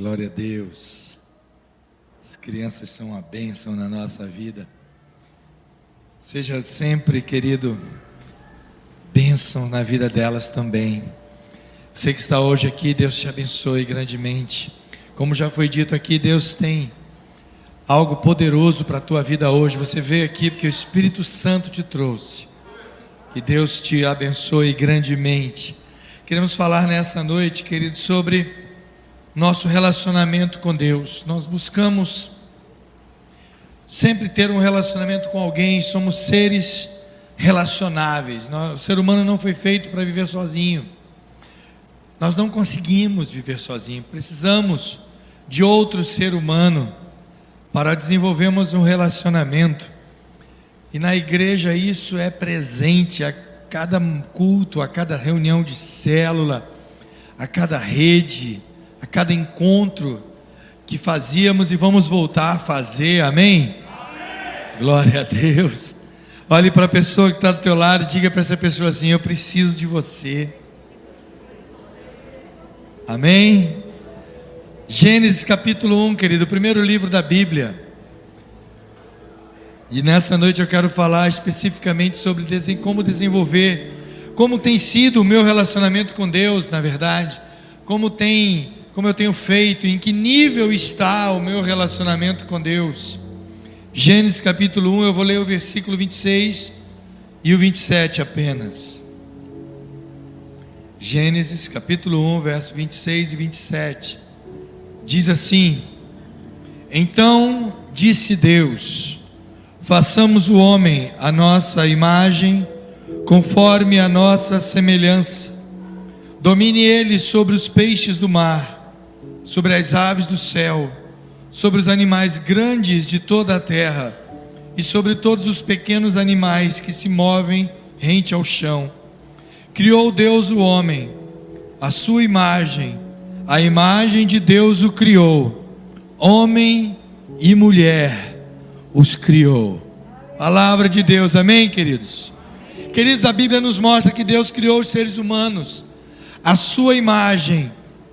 Glória a Deus. As crianças são uma bênção na nossa vida. Seja sempre, querido, bênção na vida delas também. Você que está hoje aqui, Deus te abençoe grandemente. Como já foi dito aqui, Deus tem algo poderoso para a tua vida hoje. Você veio aqui porque o Espírito Santo te trouxe. Que Deus te abençoe grandemente. Queremos falar nessa noite, querido, sobre nosso relacionamento com Deus. Nós buscamos sempre ter um relacionamento com alguém, somos seres relacionáveis. O ser humano não foi feito para viver sozinho. Nós não conseguimos viver sozinho, precisamos de outro ser humano para desenvolvermos um relacionamento. E na igreja isso é presente a cada culto, a cada reunião de célula, a cada rede, cada encontro que fazíamos e vamos voltar a fazer, amém? amém. Glória a Deus. Olhe para a pessoa que está do teu lado e diga para essa pessoa assim: Eu preciso de você. Amém? Gênesis capítulo 1, querido, o primeiro livro da Bíblia. E nessa noite eu quero falar especificamente sobre como desenvolver, como tem sido o meu relacionamento com Deus, na verdade, como tem como eu tenho feito, em que nível está o meu relacionamento com Deus. Gênesis capítulo 1, eu vou ler o versículo 26 e o 27 apenas. Gênesis capítulo 1, verso 26 e 27. Diz assim: Então disse Deus: Façamos o homem a nossa imagem, conforme a nossa semelhança. Domine ele sobre os peixes do mar sobre as aves do céu, sobre os animais grandes de toda a terra e sobre todos os pequenos animais que se movem rente ao chão. Criou Deus o homem, a sua imagem, a imagem de Deus o criou, homem e mulher os criou. Palavra de Deus, amém, queridos? Queridos, a Bíblia nos mostra que Deus criou os seres humanos, a sua imagem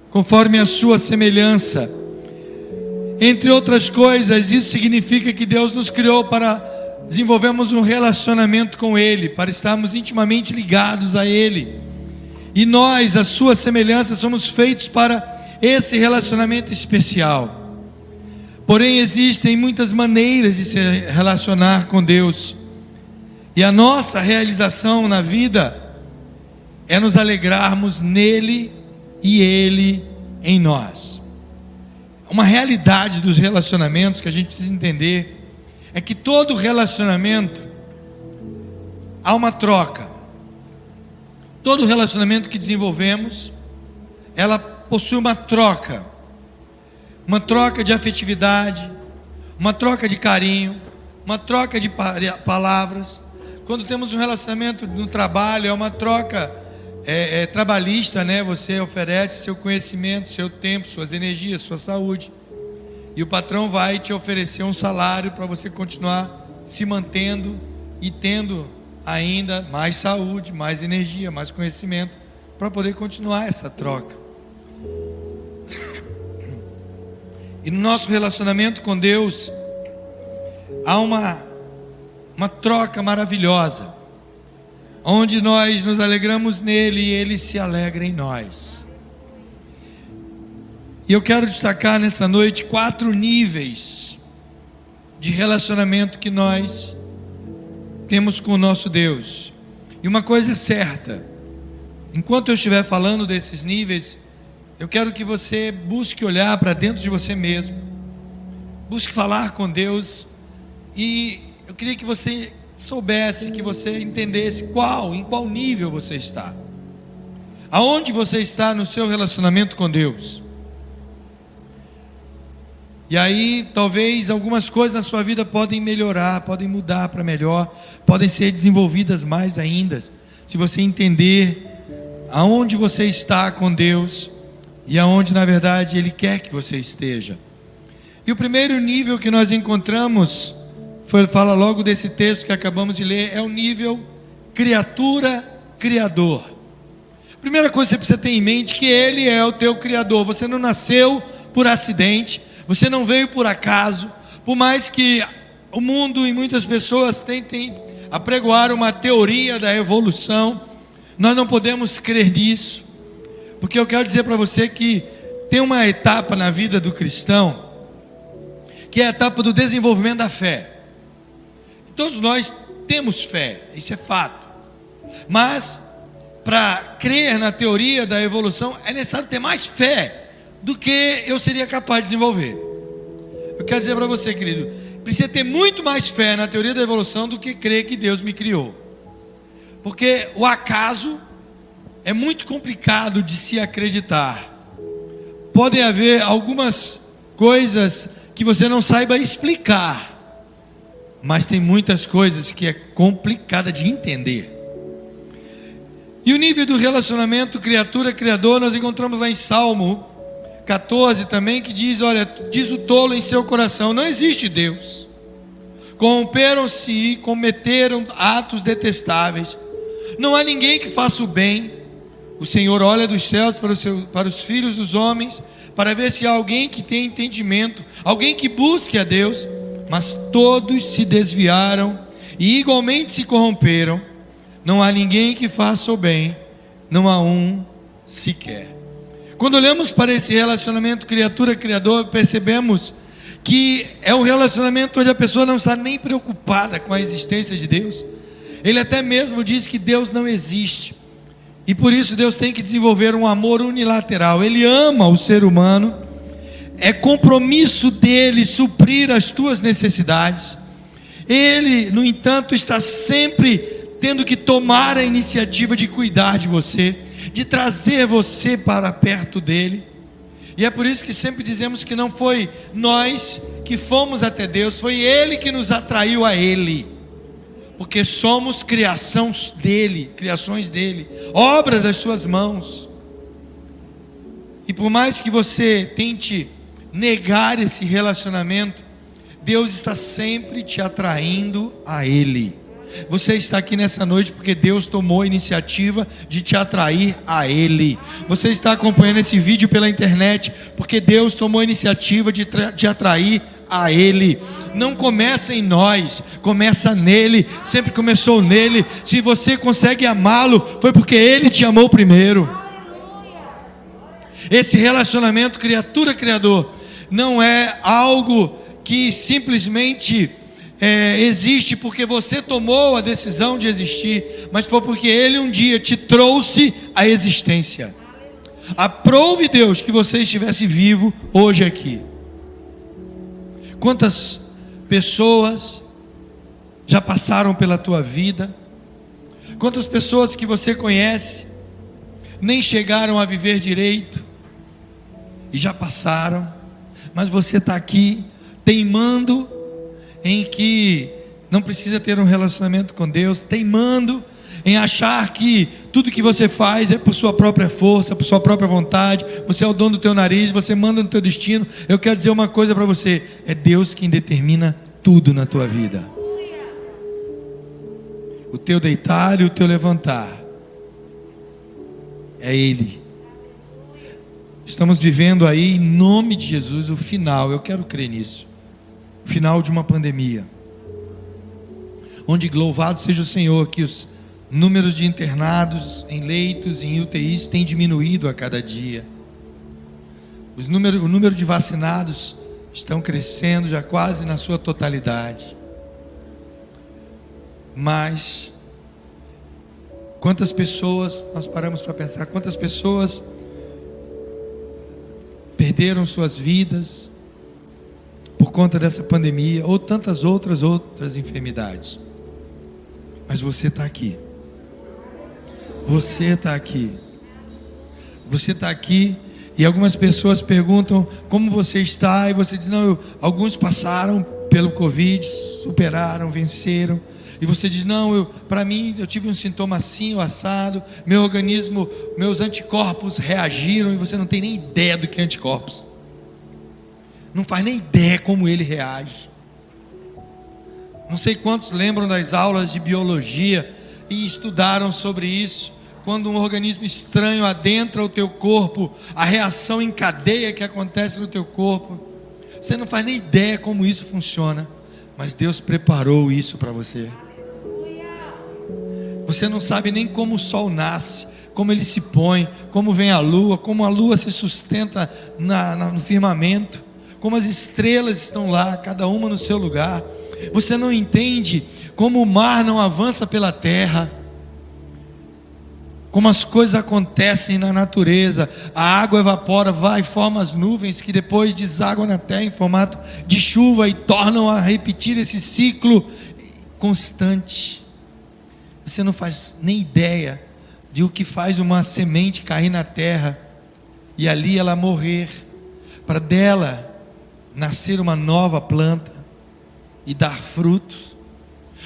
conforme a sua semelhança. Entre outras coisas, isso significa que Deus nos criou para desenvolvermos um relacionamento com Ele, para estarmos intimamente ligados a Ele. E nós, a sua semelhança, somos feitos para esse relacionamento especial. Porém, existem muitas maneiras de se relacionar com Deus. E a nossa realização na vida é nos alegrarmos nele e Ele em nós. Uma realidade dos relacionamentos que a gente precisa entender é que todo relacionamento há uma troca. Todo relacionamento que desenvolvemos, ela possui uma troca. Uma troca de afetividade, uma troca de carinho, uma troca de palavras. Quando temos um relacionamento no trabalho, é uma troca é, é, trabalhista, né? Você oferece seu conhecimento, seu tempo, suas energias, sua saúde. E o patrão vai te oferecer um salário para você continuar se mantendo e tendo ainda mais saúde, mais energia, mais conhecimento para poder continuar essa troca. E no nosso relacionamento com Deus há uma uma troca maravilhosa onde nós nos alegramos nele e ele se alegra em nós. E eu quero destacar nessa noite quatro níveis de relacionamento que nós temos com o nosso Deus. E uma coisa é certa: enquanto eu estiver falando desses níveis, eu quero que você busque olhar para dentro de você mesmo, busque falar com Deus, e eu queria que você soubesse, que você entendesse qual, em qual nível você está. Aonde você está no seu relacionamento com Deus. E aí, talvez algumas coisas na sua vida podem melhorar, podem mudar para melhor, podem ser desenvolvidas mais ainda, se você entender aonde você está com Deus e aonde na verdade Ele quer que você esteja. E o primeiro nível que nós encontramos fala logo desse texto que acabamos de ler, é o nível criatura-criador. Primeira coisa que você precisa ter em mente que Ele é o teu Criador. Você não nasceu por acidente, você não veio por acaso, por mais que o mundo e muitas pessoas tentem apregoar uma teoria da evolução, nós não podemos crer nisso, porque eu quero dizer para você que tem uma etapa na vida do cristão, que é a etapa do desenvolvimento da fé. Todos nós temos fé, isso é fato, mas para crer na teoria da evolução é necessário ter mais fé do que eu seria capaz de desenvolver. Eu quero dizer para você, querido, precisa ter muito mais fé na teoria da evolução do que crer que Deus me criou. Porque o acaso é muito complicado de se acreditar. Podem haver algumas coisas que você não saiba explicar, mas tem muitas coisas que é complicada de entender. E o nível do relacionamento criatura-criador nós encontramos lá em Salmo 14 também, que diz: Olha, diz o tolo em seu coração: Não existe Deus. Corromperam-se e cometeram atos detestáveis. Não há ninguém que faça o bem. O Senhor olha dos céus para, seu, para os filhos dos homens, para ver se há alguém que tem entendimento, alguém que busque a Deus. Mas todos se desviaram e igualmente se corromperam. Não há ninguém que faça o bem, não há um sequer. Quando olhamos para esse relacionamento criatura-criador, percebemos que é um relacionamento onde a pessoa não está nem preocupada com a existência de Deus. Ele até mesmo diz que Deus não existe. E por isso Deus tem que desenvolver um amor unilateral. Ele ama o ser humano. É compromisso dele suprir as tuas necessidades. Ele, no entanto, está sempre tendo que tomar a iniciativa de cuidar de você de trazer você para perto dele. E é por isso que sempre dizemos que não foi nós que fomos até Deus, foi Ele que nos atraiu a Ele. Porque somos criações dele, criações dele, obras das suas mãos. E por mais que você tente negar esse relacionamento, Deus está sempre te atraindo a Ele. Você está aqui nessa noite porque Deus tomou a iniciativa de te atrair a Ele. Você está acompanhando esse vídeo pela internet porque Deus tomou a iniciativa de te atrair a Ele. Não começa em nós, começa nele. Sempre começou nele. Se você consegue amá-lo, foi porque Ele te amou primeiro. Esse relacionamento criatura-criador não é algo que simplesmente é, existe porque você tomou a decisão de existir, mas foi porque Ele um dia te trouxe à existência. Aprove Deus que você estivesse vivo hoje aqui. Quantas pessoas já passaram pela tua vida? Quantas pessoas que você conhece nem chegaram a viver direito e já passaram, mas você está aqui teimando em que não precisa ter um relacionamento com Deus, teimando em achar que tudo que você faz é por sua própria força, por sua própria vontade, você é o dono do teu nariz, você manda no teu destino. Eu quero dizer uma coisa para você: é Deus quem determina tudo na tua vida. O teu deitar e o teu levantar é Ele. Estamos vivendo aí, em nome de Jesus, o final. Eu quero crer nisso final de uma pandemia. Onde louvado seja o Senhor que os números de internados em leitos, em UTIs, têm diminuído a cada dia. Os número, o número de vacinados estão crescendo já quase na sua totalidade. Mas, quantas pessoas, nós paramos para pensar, quantas pessoas perderam suas vidas, por conta dessa pandemia ou tantas outras outras enfermidades. Mas você está aqui. Você está aqui. Você está aqui e algumas pessoas perguntam como você está e você diz não, eu, alguns passaram pelo covid, superaram, venceram. E você diz não, para mim eu tive um sintoma assim, o assado, meu organismo, meus anticorpos reagiram e você não tem nem ideia do que é anticorpos não faz nem ideia como ele reage. Não sei quantos lembram das aulas de biologia e estudaram sobre isso, quando um organismo estranho adentra o teu corpo, a reação em cadeia que acontece no teu corpo. Você não faz nem ideia como isso funciona, mas Deus preparou isso para você. Você não sabe nem como o sol nasce, como ele se põe, como vem a lua, como a lua se sustenta na, na, no firmamento, como as estrelas estão lá, cada uma no seu lugar. Você não entende como o mar não avança pela terra, como as coisas acontecem na natureza, a água evapora, vai, forma as nuvens que depois desaguam na terra em formato de chuva e tornam a repetir esse ciclo constante. Você não faz nem ideia de o que faz uma semente cair na terra e ali ela morrer, para dela nascer uma nova planta e dar frutos.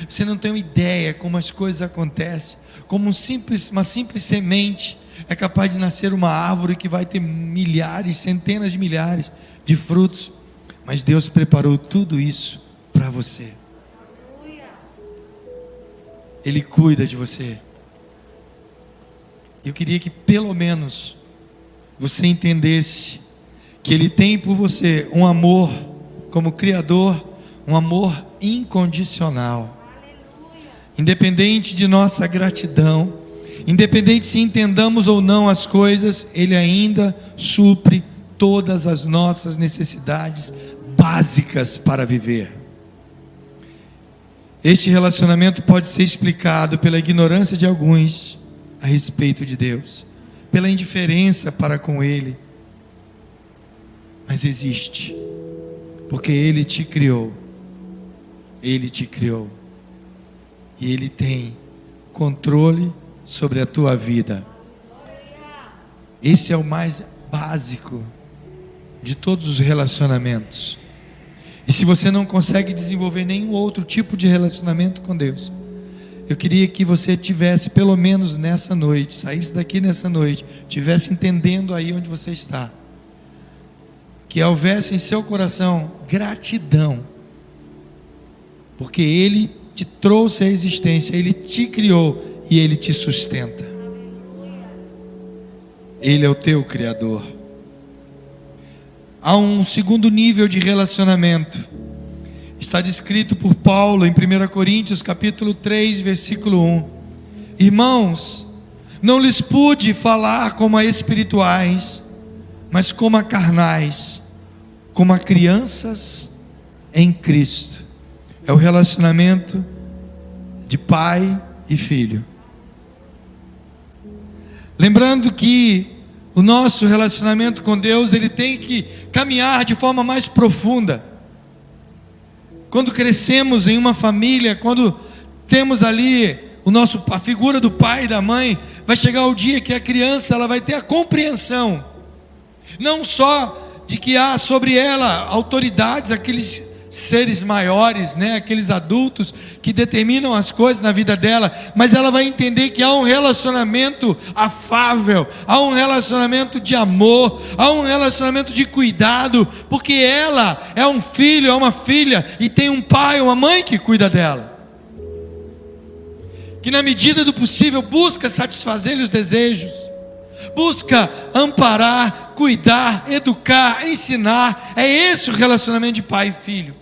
Você não tem ideia como as coisas acontecem, como um simples, uma simples semente é capaz de nascer uma árvore que vai ter milhares, centenas de milhares de frutos. Mas Deus preparou tudo isso para você. Ele cuida de você. Eu queria que pelo menos você entendesse que Ele tem por você um amor como Criador, um amor incondicional. Independente de nossa gratidão, independente se entendamos ou não as coisas, Ele ainda supre todas as nossas necessidades básicas para viver. Este relacionamento pode ser explicado pela ignorância de alguns a respeito de Deus, pela indiferença para com Ele. Mas existe, porque Ele te criou, Ele te criou, e Ele tem controle sobre a tua vida. Esse é o mais básico de todos os relacionamentos. E se você não consegue desenvolver nenhum outro tipo de relacionamento com Deus, eu queria que você tivesse, pelo menos nessa noite, saísse daqui nessa noite, tivesse entendendo aí onde você está. Que houvesse em seu coração gratidão, porque Ele te trouxe à existência, Ele te criou e Ele te sustenta. Ele é o teu Criador. Há um segundo nível de relacionamento está descrito por Paulo em 1 Coríntios capítulo 3, versículo 1. Irmãos, não lhes pude falar como a espirituais, mas como a carnais, como a crianças em Cristo. É o relacionamento de pai e filho. Lembrando que o nosso relacionamento com Deus, ele tem que caminhar de forma mais profunda. Quando crescemos em uma família, quando temos ali o nosso, a figura do pai e da mãe, vai chegar o dia que a criança ela vai ter a compreensão, não só de que há sobre ela autoridades, aqueles seres maiores, né, aqueles adultos que determinam as coisas na vida dela, mas ela vai entender que há um relacionamento afável, há um relacionamento de amor, há um relacionamento de cuidado, porque ela é um filho, é uma filha e tem um pai, uma mãe que cuida dela. Que na medida do possível busca satisfazer-lhe os desejos, busca amparar, cuidar, educar, ensinar. É esse o relacionamento de pai e filho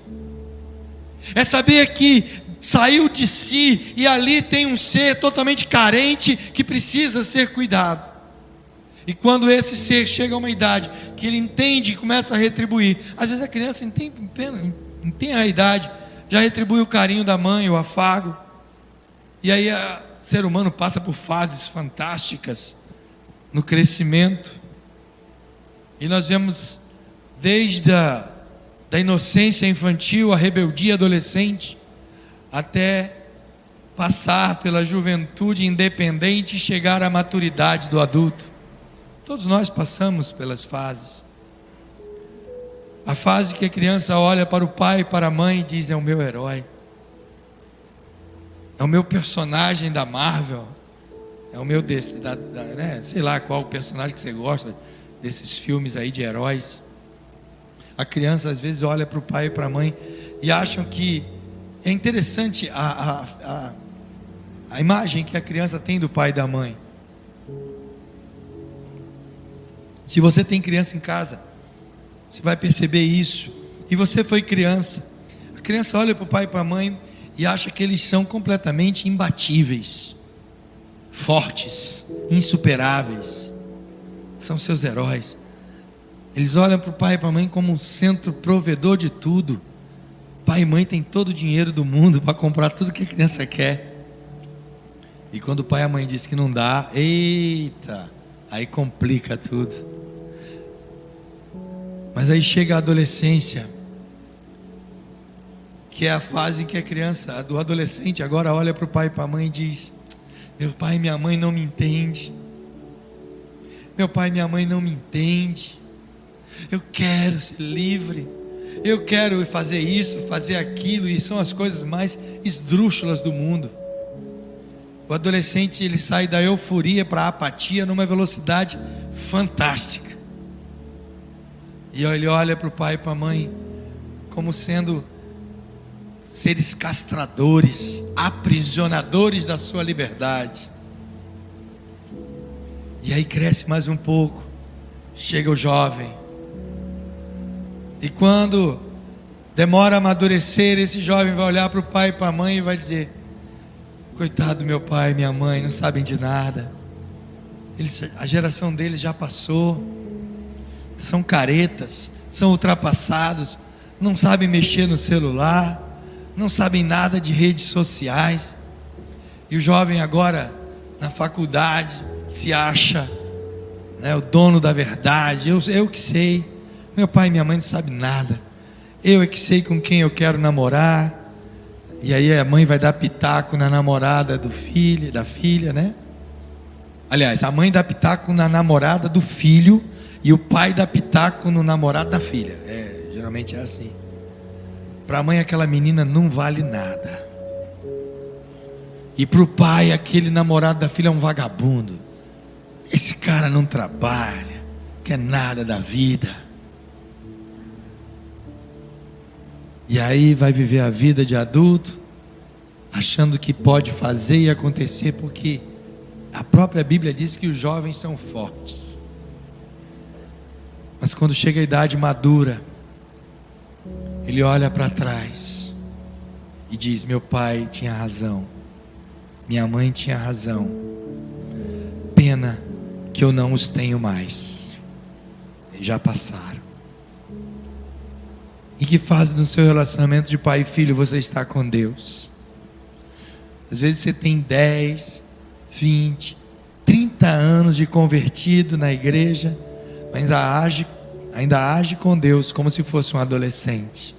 é saber que saiu de si e ali tem um ser totalmente carente que precisa ser cuidado. E quando esse ser chega a uma idade que ele entende e começa a retribuir, às vezes a criança entende, entende a idade, já retribui o carinho da mãe, o afago, e aí o ser humano passa por fases fantásticas no crescimento, e nós vemos desde a da inocência infantil, a rebeldia adolescente, até passar pela juventude independente e chegar à maturidade do adulto. Todos nós passamos pelas fases. A fase que a criança olha para o pai e para a mãe e diz: É o meu herói, é o meu personagem da Marvel, é o meu desse, da, da, né? sei lá qual personagem que você gosta desses filmes aí de heróis. A criança às vezes olha para o pai e para a mãe e acham que é interessante a, a, a, a imagem que a criança tem do pai e da mãe. Se você tem criança em casa, você vai perceber isso. E você foi criança. A criança olha para o pai e para a mãe e acha que eles são completamente imbatíveis, fortes, insuperáveis. São seus heróis. Eles olham para o pai e para a mãe como um centro provedor de tudo. Pai e mãe têm todo o dinheiro do mundo para comprar tudo que a criança quer. E quando o pai e a mãe diz que não dá, eita, aí complica tudo. Mas aí chega a adolescência, que é a fase em que a criança, do adolescente, agora olha para o pai e para a mãe e diz: Meu pai e minha mãe não me entendem. Meu pai e minha mãe não me entendem. Eu quero ser livre. Eu quero fazer isso, fazer aquilo, e são as coisas mais esdrúxulas do mundo. O adolescente ele sai da euforia para a apatia numa velocidade fantástica. E ele olha para o pai e para a mãe como sendo seres castradores, aprisionadores da sua liberdade. E aí cresce mais um pouco, chega o jovem, e quando demora a amadurecer, esse jovem vai olhar para o pai e para a mãe e vai dizer: Coitado do meu pai e minha mãe, não sabem de nada. Eles, a geração deles já passou. São caretas, são ultrapassados, não sabem mexer no celular, não sabem nada de redes sociais. E o jovem agora na faculdade se acha né, o dono da verdade. Eu, eu que sei. Meu pai e minha mãe não sabem nada. Eu é que sei com quem eu quero namorar. E aí a mãe vai dar pitaco na namorada do filho, da filha, né? Aliás, a mãe dá pitaco na namorada do filho e o pai dá pitaco no namorado da filha. É, geralmente é assim. Para a mãe aquela menina não vale nada. E para o pai aquele namorado da filha é um vagabundo. Esse cara não trabalha, quer nada da vida. E aí vai viver a vida de adulto, achando que pode fazer e acontecer, porque a própria Bíblia diz que os jovens são fortes. Mas quando chega a idade madura, ele olha para trás e diz: Meu pai tinha razão, minha mãe tinha razão, pena que eu não os tenho mais, já passaram. Em que fase do seu relacionamento de pai e filho você está com Deus? Às vezes você tem 10, 20, 30 anos de convertido na igreja, mas ainda age, ainda age com Deus como se fosse um adolescente,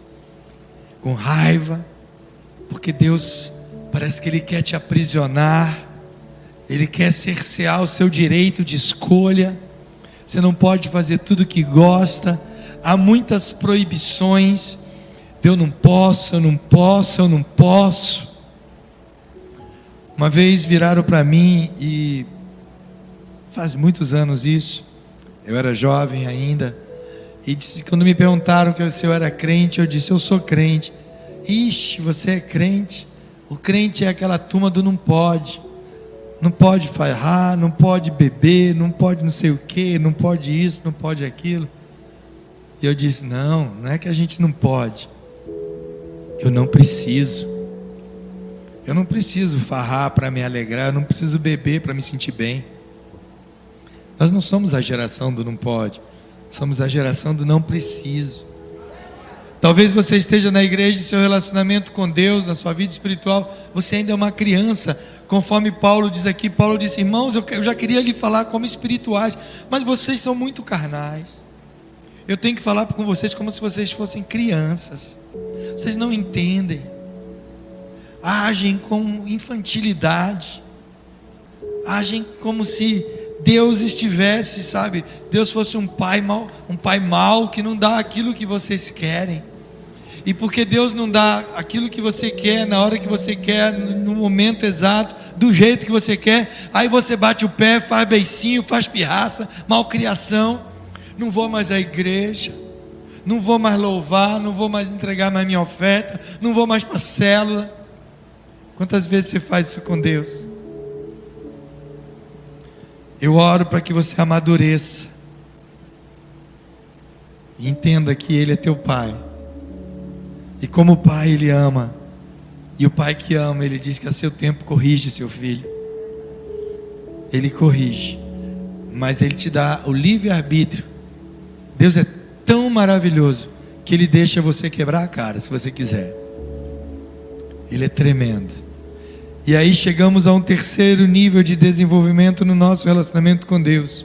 com raiva, porque Deus parece que Ele quer te aprisionar, Ele quer cercear o seu direito de escolha. Você não pode fazer tudo o que gosta, há muitas proibições. Eu não posso, eu não posso, eu não posso. Uma vez viraram para mim e faz muitos anos isso. Eu era jovem ainda e disse, quando me perguntaram se eu era crente, eu disse eu sou crente. Ixi, você é crente? O crente é aquela turma do não pode. Não pode farrar, não pode beber, não pode não sei o que, não pode isso, não pode aquilo. E eu disse: não, não é que a gente não pode. Eu não preciso. Eu não preciso farrar para me alegrar, eu não preciso beber para me sentir bem. Nós não somos a geração do não pode, somos a geração do não preciso. Talvez você esteja na igreja e seu relacionamento com Deus, na sua vida espiritual, você ainda é uma criança, conforme Paulo diz aqui. Paulo disse: Irmãos, eu já queria lhe falar como espirituais, mas vocês são muito carnais. Eu tenho que falar com vocês como se vocês fossem crianças. Vocês não entendem. Agem com infantilidade. Agem como se Deus estivesse, sabe? Deus fosse um pai mau, um pai mau que não dá aquilo que vocês querem. E porque Deus não dá aquilo que você quer, na hora que você quer, no momento exato, do jeito que você quer, aí você bate o pé, faz beicinho, faz pirraça, malcriação não vou mais à igreja, não vou mais louvar, não vou mais entregar mais minha oferta, não vou mais para a célula. Quantas vezes você faz isso com Deus? Eu oro para que você amadureça, Entenda que Ele é teu Pai. E como Pai, Ele ama. E o Pai que ama, Ele diz que a seu tempo corrige seu filho. Ele corrige. Mas Ele te dá o livre-arbítrio. Deus é tão maravilhoso que Ele deixa você quebrar a cara, se você quiser. Ele é tremendo. E aí chegamos a um terceiro nível de desenvolvimento no nosso relacionamento com Deus.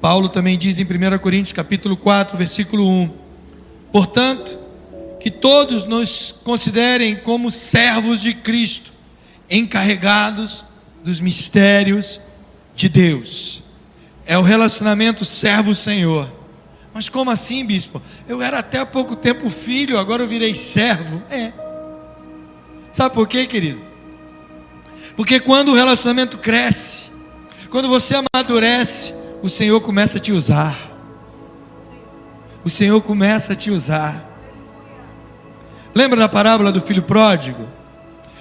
Paulo também diz em 1 Coríntios capítulo 4, versículo 1: Portanto, que todos nos considerem como servos de Cristo, encarregados dos mistérios de Deus. É o relacionamento servo-senhor. Mas como assim, bispo? Eu era até há pouco tempo filho, agora eu virei servo. É. Sabe por quê, querido? Porque quando o relacionamento cresce, quando você amadurece, o Senhor começa a te usar. O Senhor começa a te usar. Lembra da parábola do filho pródigo?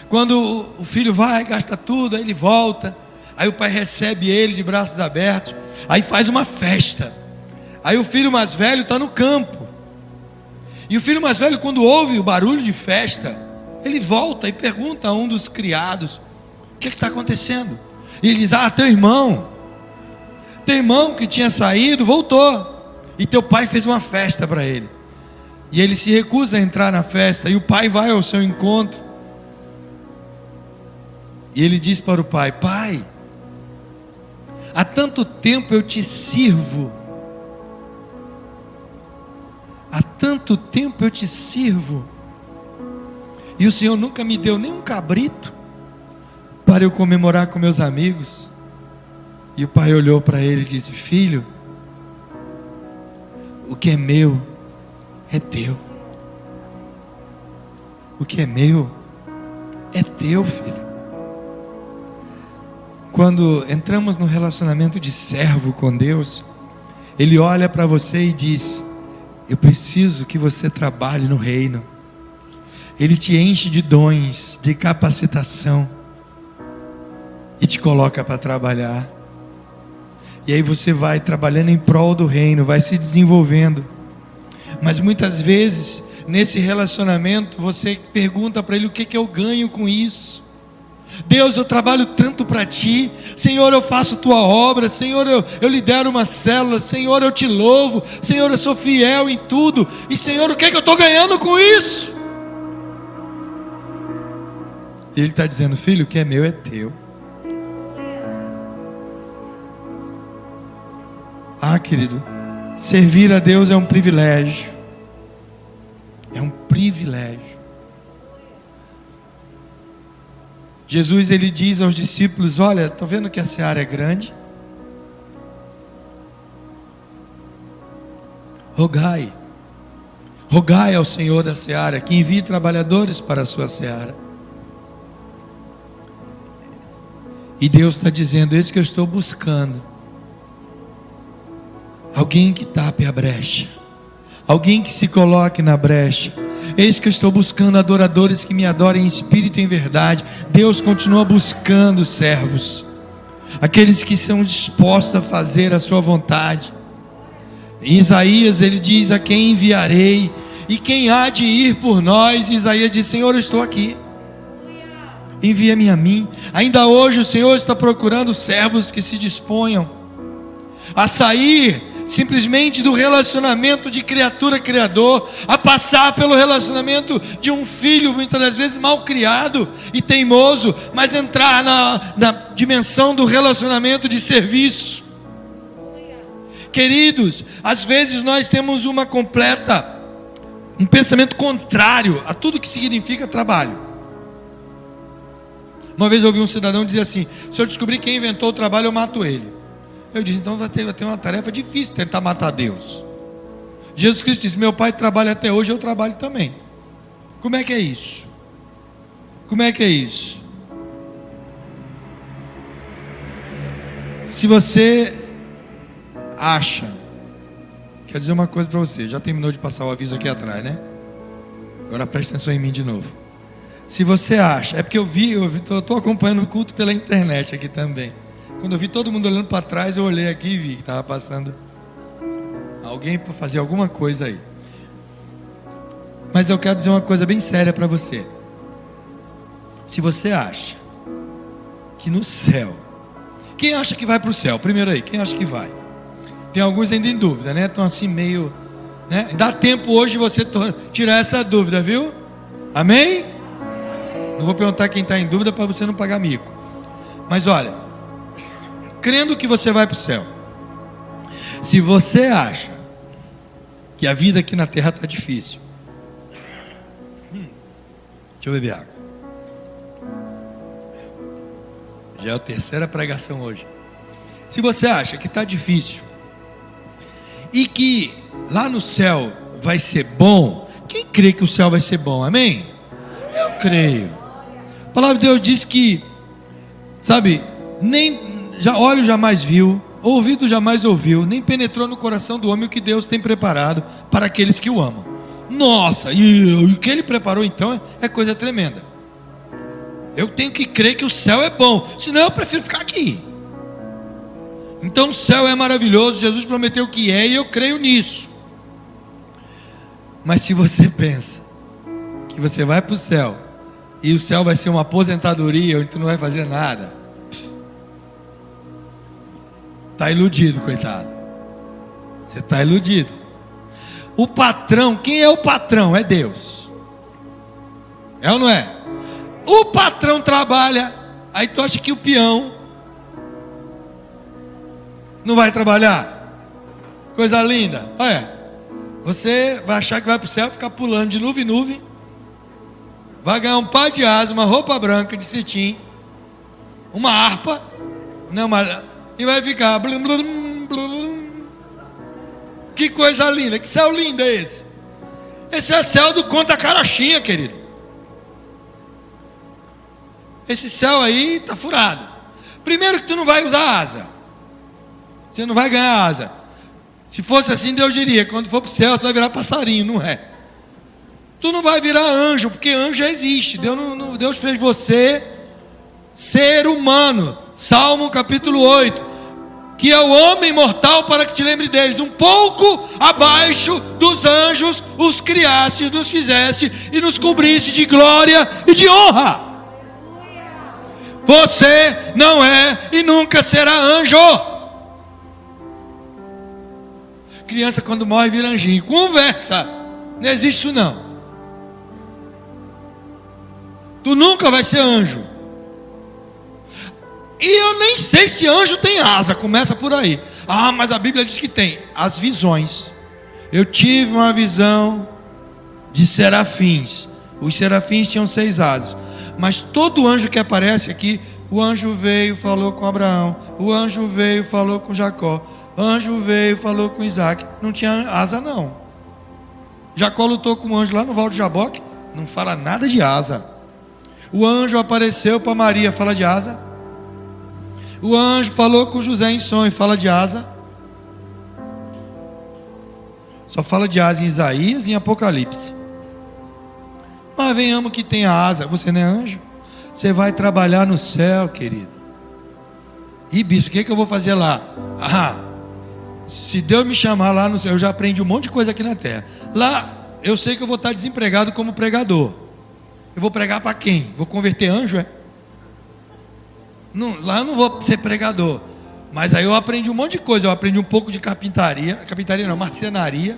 Quando o filho vai, gasta tudo, aí ele volta, aí o pai recebe ele de braços abertos, aí faz uma festa. Aí o filho mais velho está no campo. E o filho mais velho, quando ouve o barulho de festa, ele volta e pergunta a um dos criados: O que é está acontecendo? E ele diz: Ah, teu irmão, teu irmão que tinha saído voltou. E teu pai fez uma festa para ele. E ele se recusa a entrar na festa. E o pai vai ao seu encontro. E ele diz para o pai: Pai, há tanto tempo eu te sirvo Há tanto tempo eu te sirvo, e o Senhor nunca me deu nem um cabrito para eu comemorar com meus amigos. E o pai olhou para ele e disse: Filho, o que é meu é teu. O que é meu é teu, filho. Quando entramos no relacionamento de servo com Deus, Ele olha para você e diz: eu preciso que você trabalhe no reino. Ele te enche de dons, de capacitação e te coloca para trabalhar. E aí você vai trabalhando em prol do reino, vai se desenvolvendo. Mas muitas vezes, nesse relacionamento, você pergunta para ele o que, que eu ganho com isso. Deus, eu trabalho tanto para ti. Senhor, eu faço tua obra. Senhor, eu, eu lidero uma célula. Senhor, eu te louvo. Senhor, eu sou fiel em tudo. E Senhor, o que, é que eu estou ganhando com isso? E Ele está dizendo, filho, o que é meu é teu. Ah, querido, servir a Deus é um privilégio. É um privilégio. Jesus ele diz aos discípulos: Olha, estão vendo que a seara é grande? Rogai, rogai ao Senhor da seara que envie trabalhadores para a sua seara. E Deus está dizendo: Esse que eu estou buscando. Alguém que tape a brecha, alguém que se coloque na brecha Eis que eu estou buscando adoradores que me adorem em espírito e em verdade. Deus continua buscando servos, aqueles que são dispostos a fazer a sua vontade. Em Isaías ele diz: A quem enviarei? E quem há de ir por nós? Isaías diz: Senhor, eu estou aqui. Envia-me a mim. Ainda hoje o Senhor está procurando servos que se disponham a sair simplesmente do relacionamento de criatura-criador, a passar pelo relacionamento de um filho, muitas das vezes mal criado e teimoso, mas entrar na, na dimensão do relacionamento de serviço. Queridos, às vezes nós temos uma completa, um pensamento contrário a tudo que significa trabalho. Uma vez eu ouvi um cidadão dizer assim: se eu descobrir quem inventou o trabalho, eu mato ele. Eu disse: então vai ter, vai ter uma tarefa difícil tentar matar Deus. Jesus Cristo disse: Meu pai trabalha até hoje, eu trabalho também. Como é que é isso? Como é que é isso? Se você acha, quero dizer uma coisa para você, já terminou de passar o aviso aqui atrás, né? Agora preste atenção em mim de novo. Se você acha, é porque eu vi, eu estou acompanhando o culto pela internet aqui também. Quando eu vi todo mundo olhando para trás, eu olhei aqui e vi que estava passando alguém para fazer alguma coisa aí. Mas eu quero dizer uma coisa bem séria para você. Se você acha que no céu, quem acha que vai para o céu? Primeiro aí, quem acha que vai? Tem alguns ainda em dúvida, né? Estão assim meio, né? Dá tempo hoje você tirar essa dúvida, viu? Amém? Não vou perguntar quem está em dúvida para você não pagar mico. Mas olha, crendo que você vai para o céu, se você acha que a vida aqui na terra está difícil, hum, deixa eu beber água. Já é a terceira pregação hoje. Se você acha que está difícil e que lá no céu vai ser bom, quem crê que o céu vai ser bom? Amém? Eu creio. A palavra de Deus diz que, sabe, nem já olho jamais viu, ouvido jamais ouviu, nem penetrou no coração do homem o que Deus tem preparado para aqueles que o amam. Nossa, e o que ele preparou então é coisa tremenda. Eu tenho que crer que o céu é bom, senão eu prefiro ficar aqui. Então o céu é maravilhoso, Jesus prometeu que é e eu creio nisso. Mas se você pensa que você vai para o céu e o céu vai ser uma aposentadoria onde tu não vai fazer nada, está iludido, coitado. Você está iludido. O patrão, quem é o patrão? É Deus. É ou não é? O patrão trabalha, aí tu acha que o peão não vai trabalhar? Coisa linda. Olha, você vai achar que vai para o céu ficar pulando de nuvem em nuvem. Vai ganhar um par de asas, uma roupa branca de cetim, uma harpa, não, uma, e vai ficar. Blum, blum, blum. Que coisa linda, que céu lindo é esse? Esse é céu do conta carochinha, querido. Esse céu aí está furado. Primeiro que tu não vai usar asa. Você não vai ganhar asa. Se fosse assim, Deus diria: quando for para o céu, você vai virar passarinho, não é? Tu não vai virar anjo, porque anjo já existe. Deus, não, Deus fez você ser humano. Salmo capítulo 8. Que é o homem mortal para que te lembre deles. Um pouco abaixo dos anjos os criaste, nos fizeste e nos cobriste de glória e de honra. Você não é e nunca será anjo. Criança quando morre vira anjinho. Conversa. Não existe isso não. Tu nunca vai ser anjo. E eu nem sei se anjo tem asa. Começa por aí. Ah, mas a Bíblia diz que tem. As visões. Eu tive uma visão de serafins. Os serafins tinham seis asas. Mas todo anjo que aparece aqui, o anjo veio, falou com Abraão, o anjo veio, falou com Jacó, o anjo veio, falou com Isaac. Não tinha asa, não. Jacó lutou com o anjo lá no Val de Jaboque, não fala nada de asa. O anjo apareceu para Maria, fala de asa. O anjo falou com José em sonho, fala de asa. Só fala de asa em Isaías e em Apocalipse. Mas venhamos que tem asa, você não é anjo? Você vai trabalhar no céu, querido. E bicho, o que, é que eu vou fazer lá? Ah, se Deus me chamar lá no céu, eu já aprendi um monte de coisa aqui na terra. Lá, eu sei que eu vou estar desempregado como pregador. Eu vou pregar para quem? Vou converter anjo, é? Não, lá eu não vou ser pregador. Mas aí eu aprendi um monte de coisa. Eu aprendi um pouco de carpintaria. Carpintaria não, marcenaria.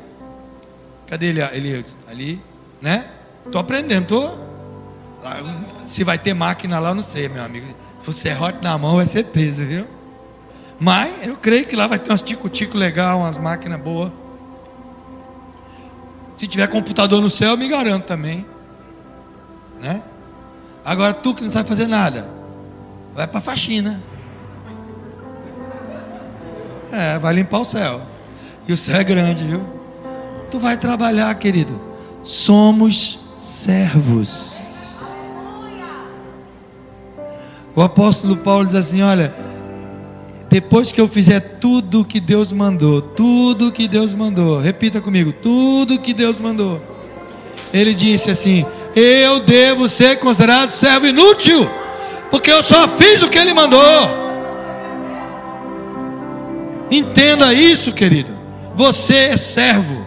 Cadê ele? Ele ali, né? Estou aprendendo, estou. Se vai ter máquina lá, eu não sei, meu amigo. Se for serrote na mão, ser peso, viu? Mas eu creio que lá vai ter umas tico-tico legal, umas máquinas boas. Se tiver computador no céu, eu me garanto também. Né? Agora tu que não sabe fazer nada, vai para faxina. É, vai limpar o céu. E o céu é grande, viu? Tu vai trabalhar, querido. Somos servos. O apóstolo Paulo diz assim: Olha, depois que eu fizer tudo que Deus mandou, tudo que Deus mandou, repita comigo, tudo que Deus mandou. Ele disse assim: Eu devo ser considerado servo inútil, porque eu só fiz o que Ele mandou. Entenda isso, querido. Você é servo.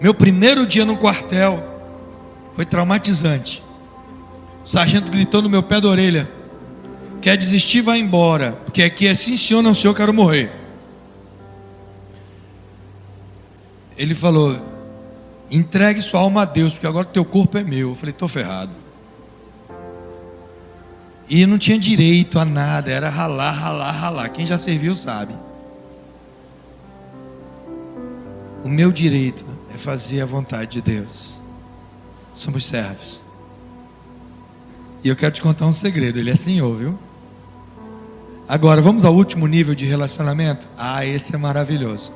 Meu primeiro dia no quartel foi traumatizante. O sargento gritou no meu pé da orelha: Quer desistir, vai embora. Porque aqui é sim, senhor, não, senhor, eu quero morrer. Ele falou: Entregue sua alma a Deus, porque agora teu corpo é meu. Eu falei: Estou ferrado. E não tinha direito a nada, era ralar, ralar, ralar. Quem já serviu sabe. O meu direito é fazer a vontade de Deus. Somos servos. E eu quero te contar um segredo: Ele é Senhor, viu? Agora, vamos ao último nível de relacionamento? Ah, esse é maravilhoso.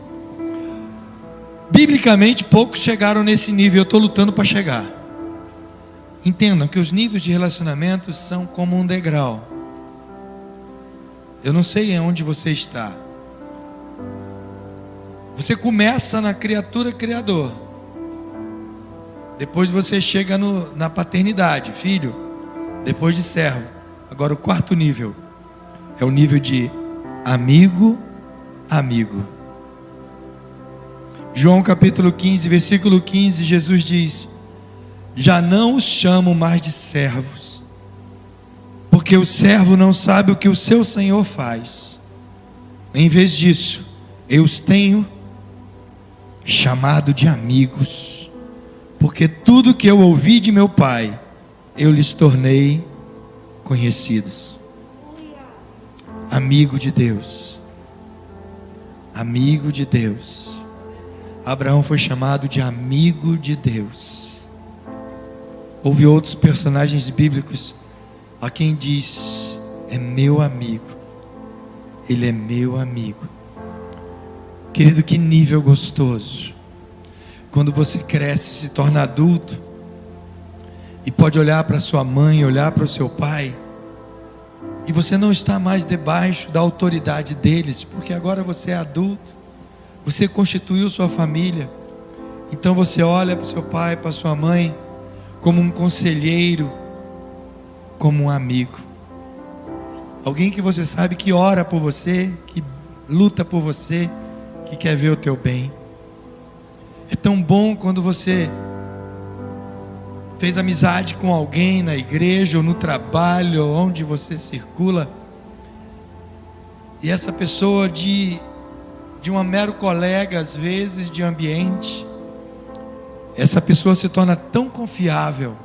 Biblicamente, poucos chegaram nesse nível, eu estou lutando para chegar. Entendam que os níveis de relacionamento são como um degrau. Eu não sei onde você está. Você começa na criatura criador. Depois você chega no, na paternidade, filho. Depois de servo. Agora o quarto nível é o nível de amigo, amigo. João capítulo 15, versículo 15, Jesus diz: Já não os chamo mais de servos, porque o servo não sabe o que o seu senhor faz. Em vez disso, eu os tenho chamado de amigos, porque tudo que eu ouvi de meu Pai, eu lhes tornei conhecidos. Amigo de Deus, amigo de Deus. Abraão foi chamado de amigo de Deus. Houve outros personagens bíblicos a quem diz: é meu amigo, ele é meu amigo. Querido, que nível gostoso. Quando você cresce, se torna adulto, e pode olhar para sua mãe, olhar para o seu pai, e você não está mais debaixo da autoridade deles, porque agora você é adulto, você constituiu sua família, então você olha para o seu pai, para sua mãe, como um conselheiro, como um amigo, alguém que você sabe que ora por você, que luta por você que quer ver o teu bem. É tão bom quando você fez amizade com alguém na igreja ou no trabalho, ou onde você circula, e essa pessoa de de um mero colega às vezes de ambiente, essa pessoa se torna tão confiável,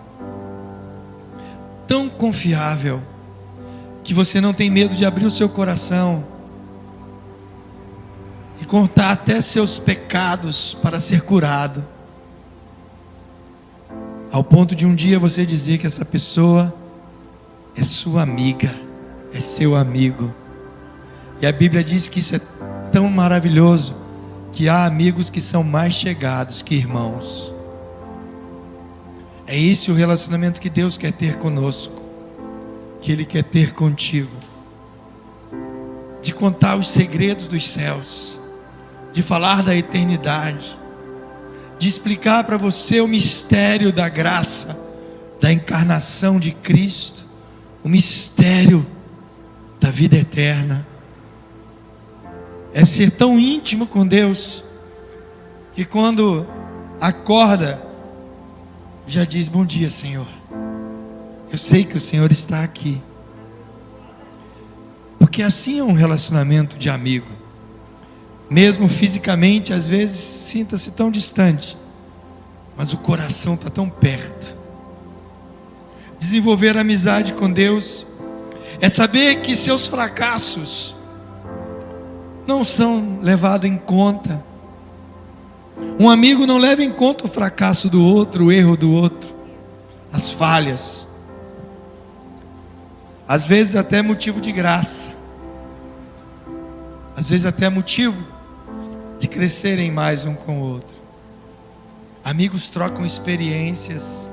tão confiável, que você não tem medo de abrir o seu coração e contar até seus pecados para ser curado. Ao ponto de um dia você dizer que essa pessoa é sua amiga, é seu amigo. E a Bíblia diz que isso é tão maravilhoso que há amigos que são mais chegados que irmãos. É esse o relacionamento que Deus quer ter conosco, que Ele quer ter contigo, de contar os segredos dos céus de falar da eternidade, de explicar para você o mistério da graça, da encarnação de Cristo, o mistério da vida eterna. É ser tão íntimo com Deus, que quando acorda, já diz: Bom dia, Senhor. Eu sei que o Senhor está aqui. Porque assim é um relacionamento de amigo mesmo fisicamente, às vezes sinta-se tão distante, mas o coração está tão perto. Desenvolver amizade com Deus é saber que seus fracassos não são levados em conta. Um amigo não leva em conta o fracasso do outro, o erro do outro, as falhas. Às vezes até motivo de graça. Às vezes até motivo de crescerem mais um com o outro. Amigos trocam experiências.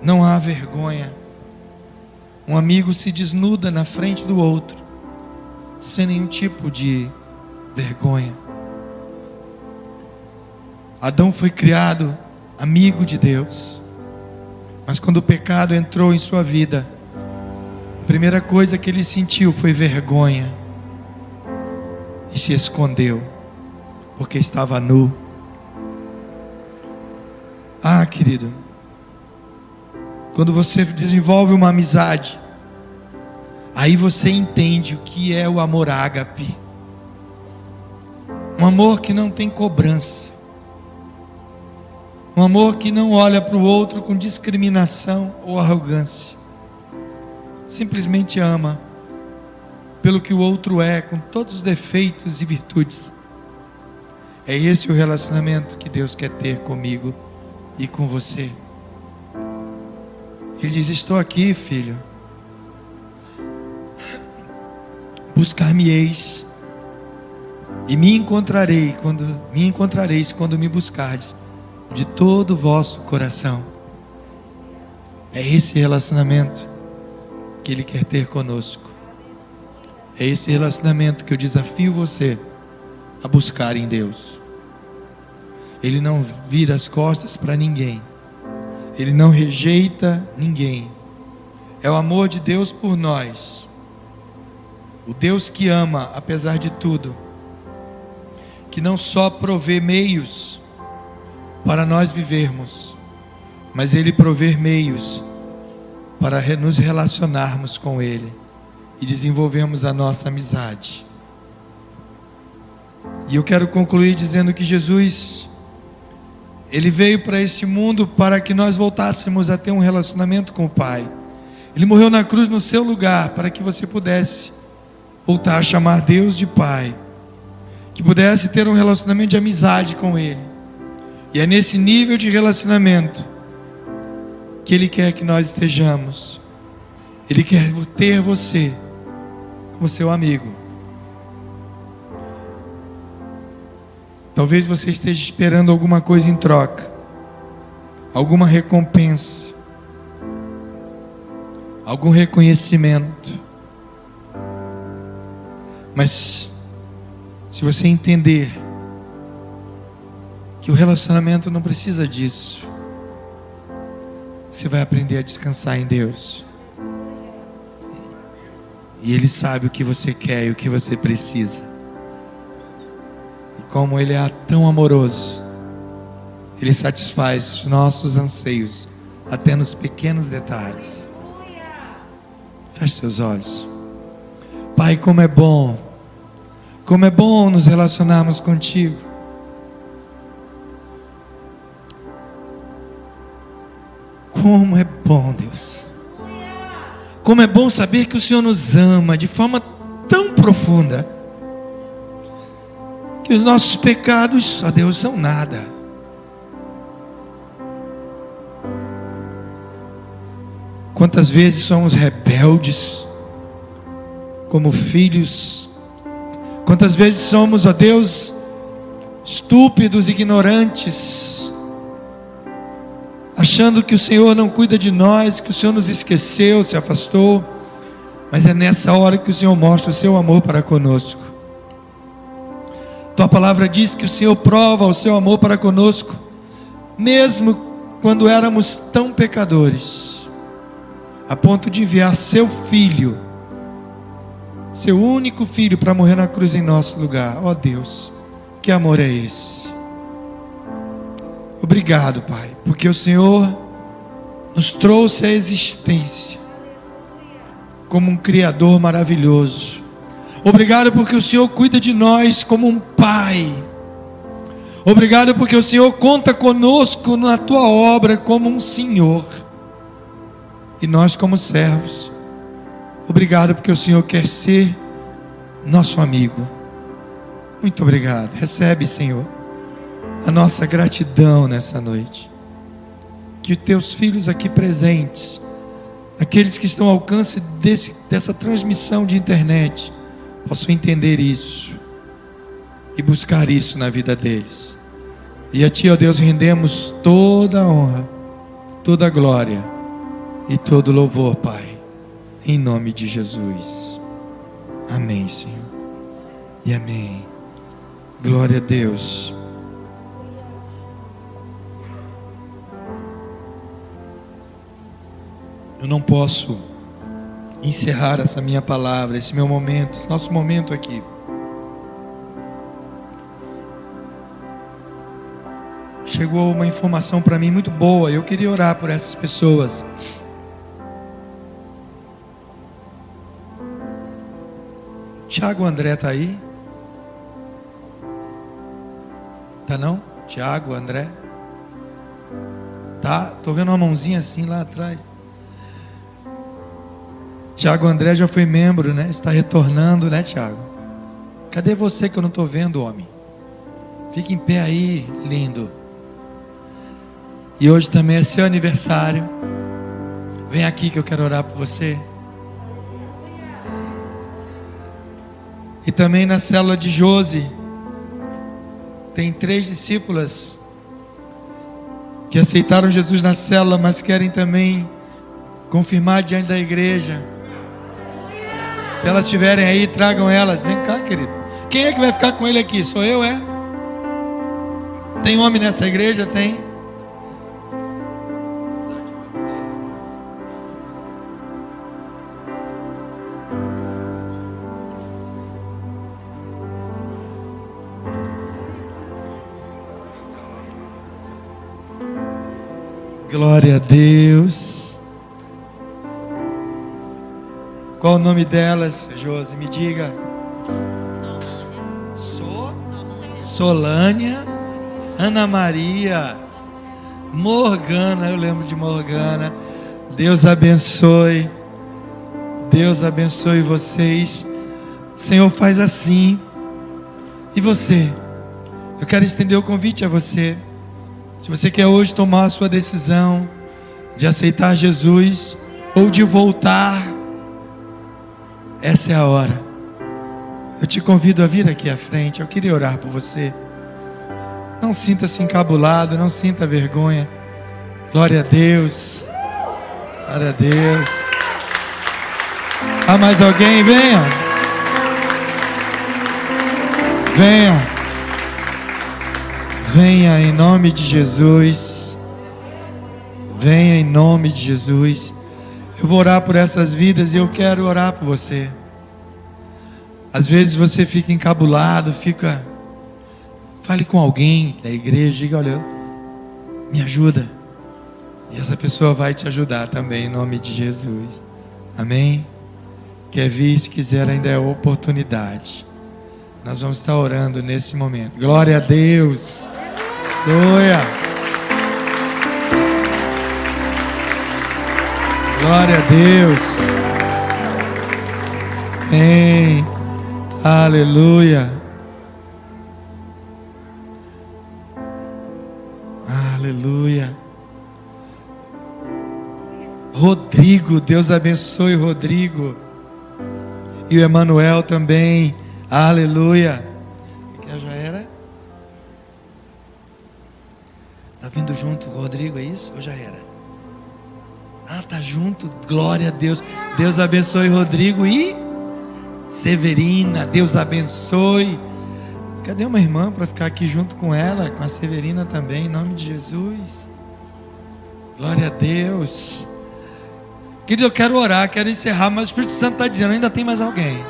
Não há vergonha. Um amigo se desnuda na frente do outro, sem nenhum tipo de vergonha. Adão foi criado amigo de Deus. Mas quando o pecado entrou em sua vida, a primeira coisa que ele sentiu foi vergonha e se escondeu, porque estava nu. Ah, querido, quando você desenvolve uma amizade, aí você entende o que é o amor ágape. Um amor que não tem cobrança. Um amor que não olha para o outro com discriminação ou arrogância. Simplesmente ama pelo que o outro é, com todos os defeitos e virtudes. É esse o relacionamento que Deus quer ter comigo e com você. Ele diz: Estou aqui, filho. Buscar-me-eis e me encontrarei quando me encontrareis quando me buscardes de todo o vosso coração. É esse relacionamento que ele quer ter conosco. É esse relacionamento que eu desafio você a buscar em Deus. Ele não vira as costas para ninguém. Ele não rejeita ninguém. É o amor de Deus por nós. O Deus que ama, apesar de tudo. Que não só provê meios para nós vivermos, mas Ele provê meios para nos relacionarmos com Ele e desenvolvermos a nossa amizade. E eu quero concluir dizendo que Jesus, Ele veio para este mundo para que nós voltássemos a ter um relacionamento com o Pai. Ele morreu na cruz no seu lugar para que você pudesse voltar a chamar Deus de Pai, que pudesse ter um relacionamento de amizade com Ele. E é nesse nível de relacionamento que Ele quer que nós estejamos. Ele quer ter você como seu amigo. Talvez você esteja esperando alguma coisa em troca, alguma recompensa, algum reconhecimento. Mas, se você entender que o relacionamento não precisa disso, você vai aprender a descansar em Deus. E Ele sabe o que você quer e o que você precisa. Como Ele é tão amoroso, Ele satisfaz os nossos anseios, até nos pequenos detalhes. Feche seus olhos. Pai, como é bom, como é bom nos relacionarmos contigo. Como é bom, Deus como é bom saber que o Senhor nos ama de forma tão profunda. Que os nossos pecados, a Deus, são nada. Quantas vezes somos rebeldes, como filhos, quantas vezes somos, ó Deus, estúpidos, ignorantes, achando que o Senhor não cuida de nós, que o Senhor nos esqueceu, se afastou. Mas é nessa hora que o Senhor mostra o seu amor para conosco. Palavra diz que o Senhor prova o seu amor para conosco, mesmo quando éramos tão pecadores, a ponto de enviar seu filho, seu único filho, para morrer na cruz em nosso lugar. Ó oh Deus, que amor é esse? Obrigado, Pai, porque o Senhor nos trouxe à existência como um Criador maravilhoso. Obrigado porque o Senhor cuida de nós como um Pai. Obrigado porque o Senhor conta conosco na tua obra como um Senhor. E nós, como servos, obrigado porque o Senhor quer ser nosso amigo. Muito obrigado. Recebe, Senhor a nossa gratidão nessa noite. Que teus filhos aqui presentes, aqueles que estão ao alcance desse, dessa transmissão de internet, possam entender isso e buscar isso na vida deles. E a Ti, ó Deus, rendemos toda a honra, toda a glória e todo o louvor, Pai, em nome de Jesus. Amém, Senhor. E amém. Glória a Deus. eu não posso encerrar essa minha palavra, esse meu momento, esse nosso momento aqui. Chegou uma informação para mim muito boa, eu queria orar por essas pessoas. Tiago André está aí? Tá não? Tiago André? Tá? Tô vendo uma mãozinha assim lá atrás. Tiago André já foi membro, né? Está retornando, né, Tiago? Cadê você que eu não estou vendo, homem? Fique em pé aí, lindo. E hoje também é seu aniversário. Vem aqui que eu quero orar por você. E também na célula de Jose, tem três discípulas que aceitaram Jesus na célula, mas querem também confirmar diante da igreja. Se elas estiverem aí, tragam elas. Vem cá, querido. Quem é que vai ficar com ele aqui? Sou eu, é? Tem homem nessa igreja? Tem. Glória a Deus. Qual o nome delas, Josi? Me diga. So, Solânia, Ana Maria, Morgana, eu lembro de Morgana. Deus abençoe. Deus abençoe vocês. Senhor, faz assim. E você? Eu quero estender o convite a você. Se você quer hoje tomar a sua decisão de aceitar Jesus ou de voltar, essa é a hora. Eu te convido a vir aqui à frente. Eu queria orar por você. Não sinta-se encabulado, não sinta vergonha. Glória a Deus. Glória a Deus. Há mais alguém? Venha. Venha. Venha em nome de Jesus. Venha em nome de Jesus. Eu vou orar por essas vidas e eu quero orar por você. Às vezes você fica encabulado, fica. Fale com alguém da igreja, diga: olha, me ajuda. E essa pessoa vai te ajudar também em nome de Jesus. Amém? Quer vir, se quiser, ainda é oportunidade. Nós vamos estar orando nesse momento. Glória a Deus. Aleluia. Glória a Deus. Amém. Aleluia. Aleluia. Rodrigo, Deus abençoe Rodrigo. E o Emanuel também. Aleluia. Já era? Tá vindo junto o Rodrigo, é isso? Ou já era? Ah, tá junto. Glória a Deus. Deus abençoe Rodrigo e Severina. Deus abençoe. Cadê uma irmã para ficar aqui junto com ela, com a Severina também, em nome de Jesus? Glória a Deus. Querido, eu quero orar, quero encerrar, mas o Espírito Santo está dizendo: ainda tem mais alguém.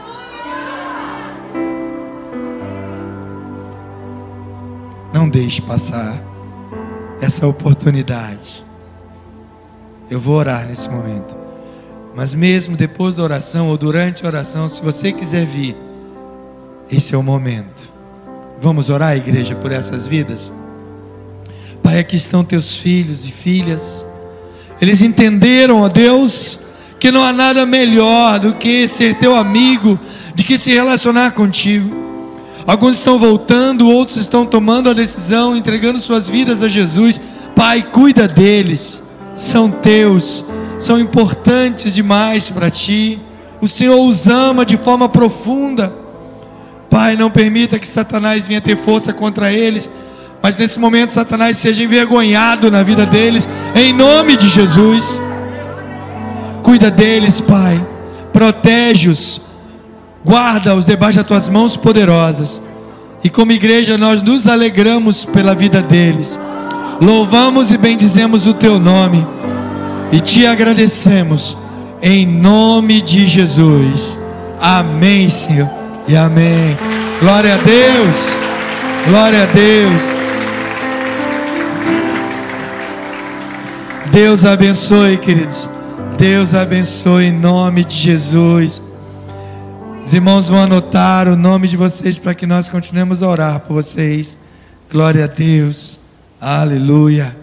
Não deixe passar essa oportunidade. Eu vou orar nesse momento. Mas mesmo depois da oração ou durante a oração, se você quiser vir, esse é o momento. Vamos orar, igreja, por essas vidas? Pai, aqui estão teus filhos e filhas. Eles entenderam, ó Deus, que não há nada melhor do que ser teu amigo, de que se relacionar contigo. Alguns estão voltando, outros estão tomando a decisão, entregando suas vidas a Jesus. Pai, cuida deles, são teus, são importantes demais para ti. O Senhor os ama de forma profunda. Pai, não permita que Satanás venha ter força contra eles, mas nesse momento Satanás seja envergonhado na vida deles, em nome de Jesus. Cuida deles, Pai, protege-os Guarda-os debaixo das tuas mãos poderosas. E como igreja nós nos alegramos pela vida deles. Louvamos e bendizemos o teu nome. E te agradecemos em nome de Jesus. Amém, Senhor. E amém. Glória a Deus. Glória a Deus. Deus abençoe, queridos. Deus abençoe em nome de Jesus. Os irmãos vão anotar o nome de vocês para que nós continuemos a orar por vocês. Glória a Deus. Aleluia.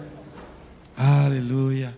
Aleluia.